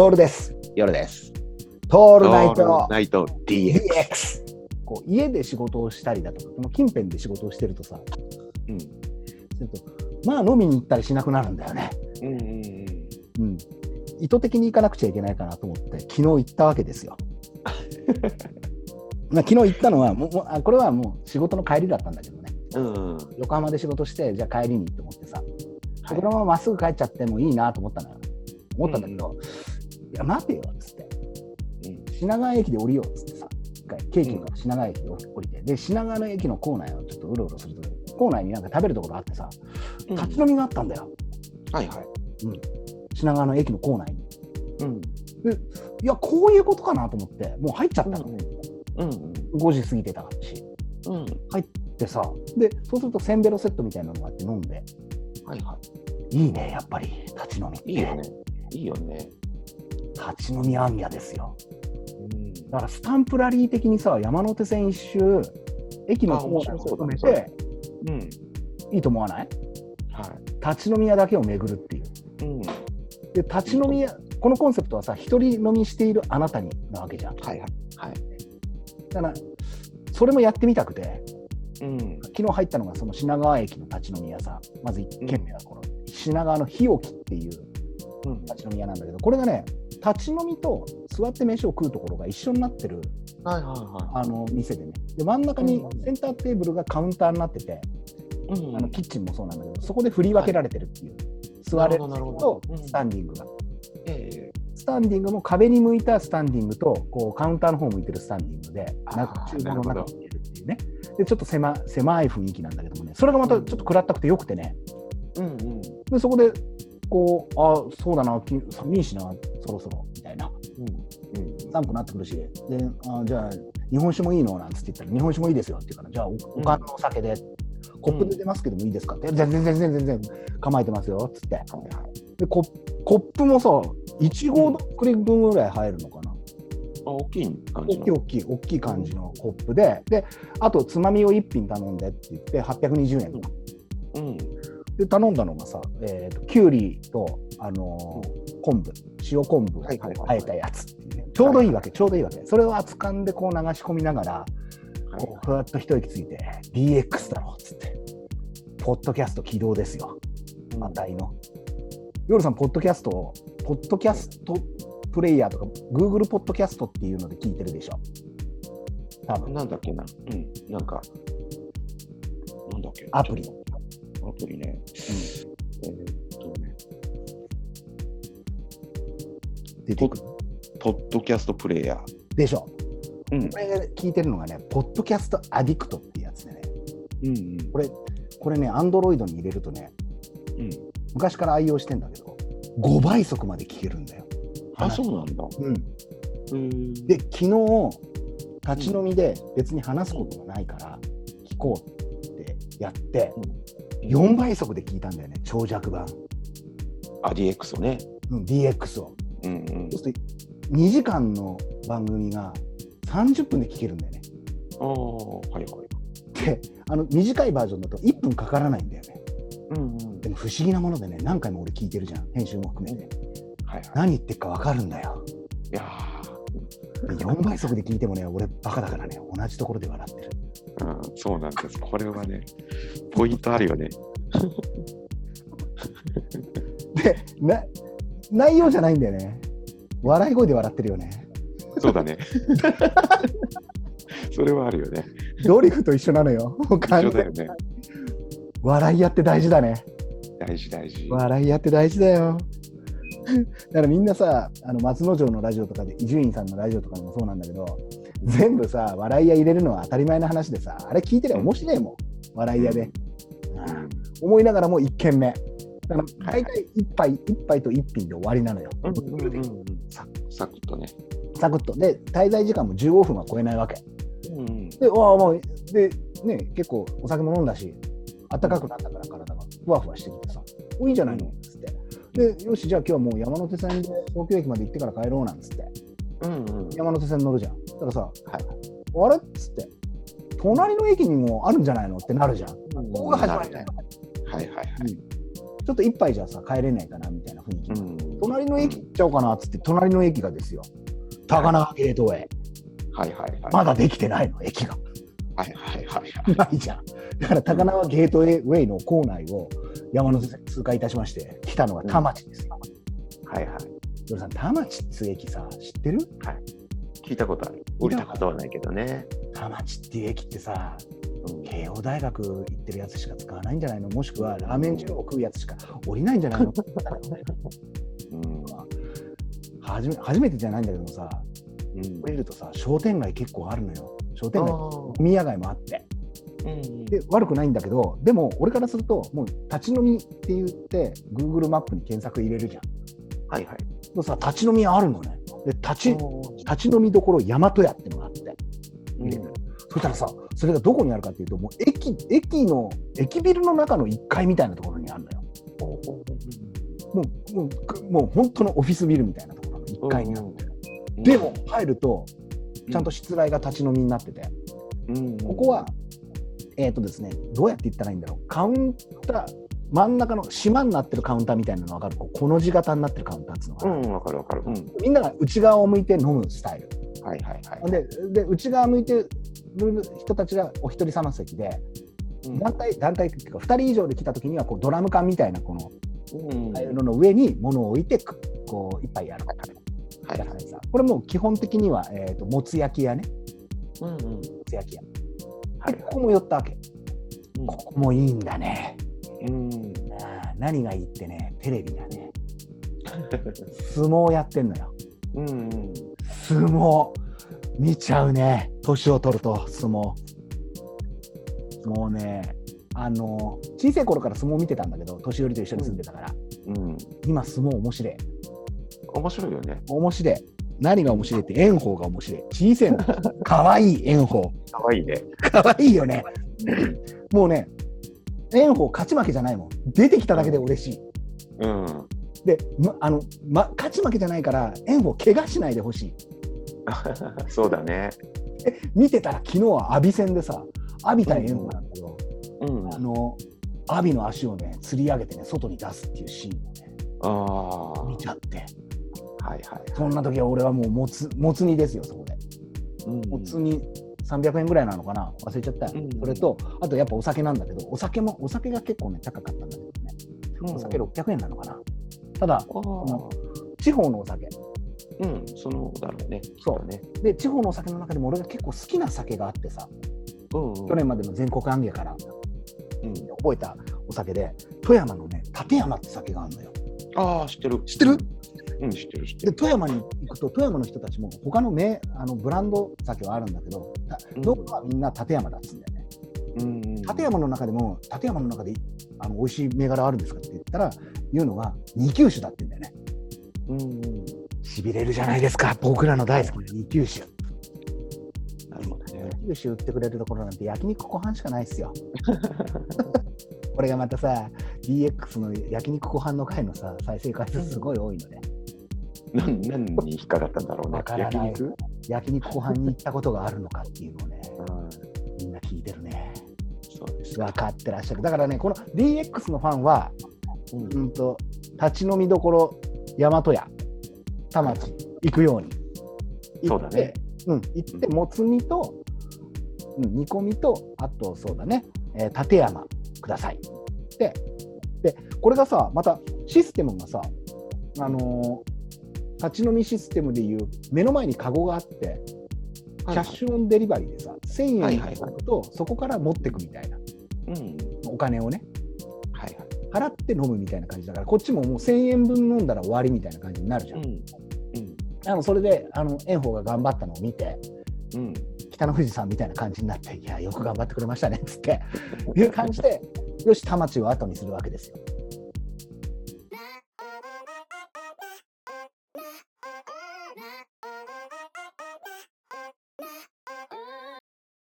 トールです。夜です。トールナイトナイト DX。DX。こう家で仕事をしたりだとか、この近辺で仕事をしてるとさ、うん。するとまあ飲みに行ったりしなくなるんだよね。うんうんうん。意図的に行かなくちゃいけないかなと思って、昨日行ったわけですよ。まあ昨日行ったのはもうあ、これはもう仕事の帰りだったんだけどね。うん。うん。横浜で仕事して、じゃあ帰りにって思ってさ、はいこのまままっすぐ帰っちゃってもいいなと思ったのよ。思ったんだけど、いや、待てよっつって。うん品川駅で降りようっつってさ、一回、京急から品川駅で降りて、で、品川の駅の構内をちょっとうろうろすると、構内になんか食べるところあってさ、立ち飲みがあったんだよ。はいはい。品川の駅の構内に。うん。いや、こういうことかなと思って、もう入っちゃったの。うん。5時過ぎてたし。うん。でさ、で、そうするとせんべろセットみたいなのがあって飲んで、はいはいいね、やっぱり、立ち飲みって。い。いいよね。いいよね。立ち飲み行脚ですよ。うん。だからスタンプラリー的にさ、山手線一周、駅の構内をそうだね止めて、うん。いいと思わない？は立ち飲み屋だけを巡るっていう。い。うん。で、立ち飲み屋、このコンセプトはさ、一人飲みしているあなたになわけじゃん。はいはい。はい。だから、それもやってみたくて、うん。昨日入ったのがその品川駅の立ち飲み屋さん。まず1軒目はこの品川の日置っていううん。立ち飲み屋なんだけど、これがね、立ち飲みと座って飯を食うところが一緒になってるはいはいはあの店でね。で、真ん中にうんセンターテーブルがカウンターになってて、い。うん。あのキッチンもそうなんだけど、そこで振り分けられてるっていう。座れるとスタンディングが。ええ。スタンディングも壁に向いたスタンディングとこうカウンターの方向いてるスタンディングで、あーなんか厨房の中に見えるっていうね。で、ちょっと狭狭い雰囲気なんだけどもね、それがまたちょっと暗ったくてよくてね。うんうん。で、そこで、こう、ああ、そうだな、き寒いしな、そろそろ、みたいな。うん。うん。寒くなってくるし、で、あじゃあ、日本酒もいいのなんつって言ったら、日本酒もいいですよって言うから、じゃあ、おおかんのお酒で、コップで出ますけどもいいですかって、全然、全然、全然、構えてますよ、っつって。で、ココップもさ、1合クリ分ぐらい入るのかな。あ、大きい感じの。大きい大きい大きい感じのコップで、で、あとつまみを1品頼んでって言って、820円とか。うん。で、頼んだのがさ、えーと、きゅうりと、あのー昆布、塩昆布をあえたやつちょうどいいわけ、ちょうどいいわけ。それを扱んでこう流し込みながら、はいこうふわっと一息ついて、DX だろっつって、ポッドキャスト起動ですよ、うん値の。夜さん、ポッドキャストを、ポッドキャストプレイヤーとか、Google ポッドキャストっていうので聞いてるでしょ？多分なんだっけな。うん。なんか、なんだっけアプリ。アプリね。えーっとね、出てくるポッドキャストプレイヤー。でしょ。うんこ。れが聞いてるのがね、ポッドキャストアディクトってやつでね、うんうん。これ、これね、アンドロイドに入れるとね、うん。昔から愛用してんだけど、5倍速まで聞けるんだよ。あ、そうなんだ。うん。うん。で、昨日、立ち飲みで別に話すことがないから、聞こうってやって、4倍速で聞いたんだよね、長尺版。あ、DX をね。うん、DX を。うんうんそう。すると、2時間の番組が30分で聞けるんだよね。ああ、はいはい。で、あの短いバージョンだと1分かからないんだよね。うんうん。でも不思議なものでね、何回も俺聞いてるじゃん、編集も含めて。はいは何言ってるか分かるんだよ。い。いやで4倍速で聞いてもね、俺バカだからね、同じところで笑ってる。ーうん、そうなんです。これはね、ポイントあるよね。で、な内容じゃないんだよね。笑い声で笑ってるよね。そうだね。それはあるよね。ドリフと一緒なのよ。一緒だよね。笑いやって大事だね。大事大事。笑いやって大事だよ。だからみんなさ、あの松之丞のラジオとかで、伊集院さんのラジオとかでもそうなんだけど、全部さ、笑い屋入れるのは当たり前な話でさ、あれ聞いてりゃ面白いもん、笑い屋で。うん思いながらも1軒目。だからはい大体1杯、一杯と1品で終わりなのよ。うんうんうんうんササクッとね。サクッと。で、滞在時間も15分は超えないわけ。うんうんで、わあもう、で、ね、結構お酒も飲んだし、暖かくなったから体がふわふわしてきてさ、おいいんじゃないのっつって。で、よし、じゃあ今日はもう山手線で東京駅まで行ってから帰ろうなんつって、うんうん山手線乗るじゃん。そしたらさ、はいあれ？っつって、隣の駅にもあるんじゃないの？ってなるじゃん。うんここが始まりだよ。はいはいはい。ちょっと一杯じゃさ、帰れないかなみたいな雰囲気。うん隣の駅行っちゃおうかなっつって、隣の駅がですよ、高輪ゲートウェイ。はいはいはい。まだできてないの、駅が。はいはいはいはい。ないじゃん。だから高輪ゲートウェイの構内を山手線通過いたしまして、来たのが田町ですよ。はいはい。さん、田町っていう駅さ、知ってる？聞いたことある。降りたことはないけどね。田町っていう駅ってさ、うん慶応大学行ってるやつしか使わないんじゃないの？もしくはラーメン二郎を食うやつしか降りないんじゃないの？うん初め初めてじゃないんだけどもさ、うん降りるとさ、商店街結構あるのよ。商あ店街、ー飲み屋街もあって。うんで、悪くないんだけど、でも俺からすると、もう立ち飲みって言って、Google マップに検索入れるじゃん。はいはい。とさ、立ち飲みあるのね。で、立ち、立ち飲みどころ大和屋ってのがあって。うんそしたらさ、それがどこにあるかっていうと、もう駅、駅の、駅ビルの中の1階みたいなところにあるのよ。もう、もうく、もう本当のオフィスビルみたいなところの1階にあるのよ。うんでも、入ると、ちゃんと室内が立ち飲みになってて、うんここは、えっ、とですね、どうやって言ったらいいんだろう。カウンター、真ん中の島になってるカウンターみたいなの分かる？この字型になってるカウンターっていうのが、うん、わかるわかる。うん。みんなが内側を向いて飲むスタイル。はいはいはい。でで内側向いてる人たちがお一人様席で、うん。団体団体っていうか2人以上で来た時にはこうドラム缶みたいなこのうん。のの上に物を置いてくこう一杯やる、はいだからさこれもう基本的には、えー、ともつ焼き屋ね。うんうん。もつ焼き屋、はいでここも寄ったわけ。ここもいいんだねうん。何がいいってねテレビがね。相撲やってんのよ。うんうん。相撲見ちゃうね。年を取ると相撲。もうねあの小さい頃から相撲見てたんだけど年寄りと一緒に住んでたから、うん。今相撲面白い。面白いよね。面白い。何が面白いって炎鵬が面白い。小さいの。かわいい炎鵬。かわいいね。かわいいよね。もうね炎鵬勝ち負けじゃないもん出てきただけで嬉しいうん。で、ま、あの、ま、勝ち負けじゃないから炎鵬怪我しないでほしい そうだね。見てたら昨日は阿炎戦でさ阿炎対炎鵬なんだけど、うん。あの阿炎の足をね釣り上げてね外に出すっていうシーンをねああ。見ちゃってはいはい。そんな時は俺はもうもつもつ煮ですよそこでうんもつ煮300円ぐらいなのかな？忘れちゃった。よ、うん。それとあとやっぱお酒なんだけどお酒もお酒が結構ね高かったんだけどね。うん。お酒600円なのかな？ただ地方のお酒。うん、そのだろうね。そう。ね。で地方のお酒の中でも俺が結構好きな酒があってさうんうん。去年までの全国暗芸からうん。覚えたお酒で富山のね立山って酒があるのよ。ああ、知ってる。知ってる？うん、知ってる知ってる。で富山に行くと富山の人たちも他の名あのブランド酒はあるんだけどどこはみんな立山だっつうんだよねうん。立山の中でも立山の中であの美味しい銘柄あるんですかって言ったら言うのが二級酒だって言うんだよねうんうん。しびれるじゃないですか僕らの大好きな二級酒なるほどね。二級酒売ってくれるところなんて焼肉ご飯しかないっすよ これがまたさ DX の焼肉ご飯の回のさ再生回数すごい多いのねなん何に引っかかったんだろうね焼肉？焼肉ご飯に行ったことがあるのかっていうのをねうん。みんな聞いてるね。そうです。分かってらっしゃる。だからねこの DX のファンはうん。うんと立ち飲みどころ大和屋田町行くように。行ってそうだね。うん、行ってもつ煮と、うん、煮込みとあとそうだね、えー立山ください。ででこれがさまたシステムがさあのー立ち飲みシステムでいう目の前にカゴがあってキャッシュオンデリバリーでさ1000円はいはい置くとそこから持ってくみたいなうん。お金をねはいはい。払って飲むみたいな感じだからこっちももう1000円分飲んだら終わりみたいな感じになるじゃん、うん。うん。あのそれであの炎鵬が頑張ったのを見てうん。北の富士さんみたいな感じになっていやよく頑張ってくれましたねっつっていう感じでよし田町を後にするわけですよ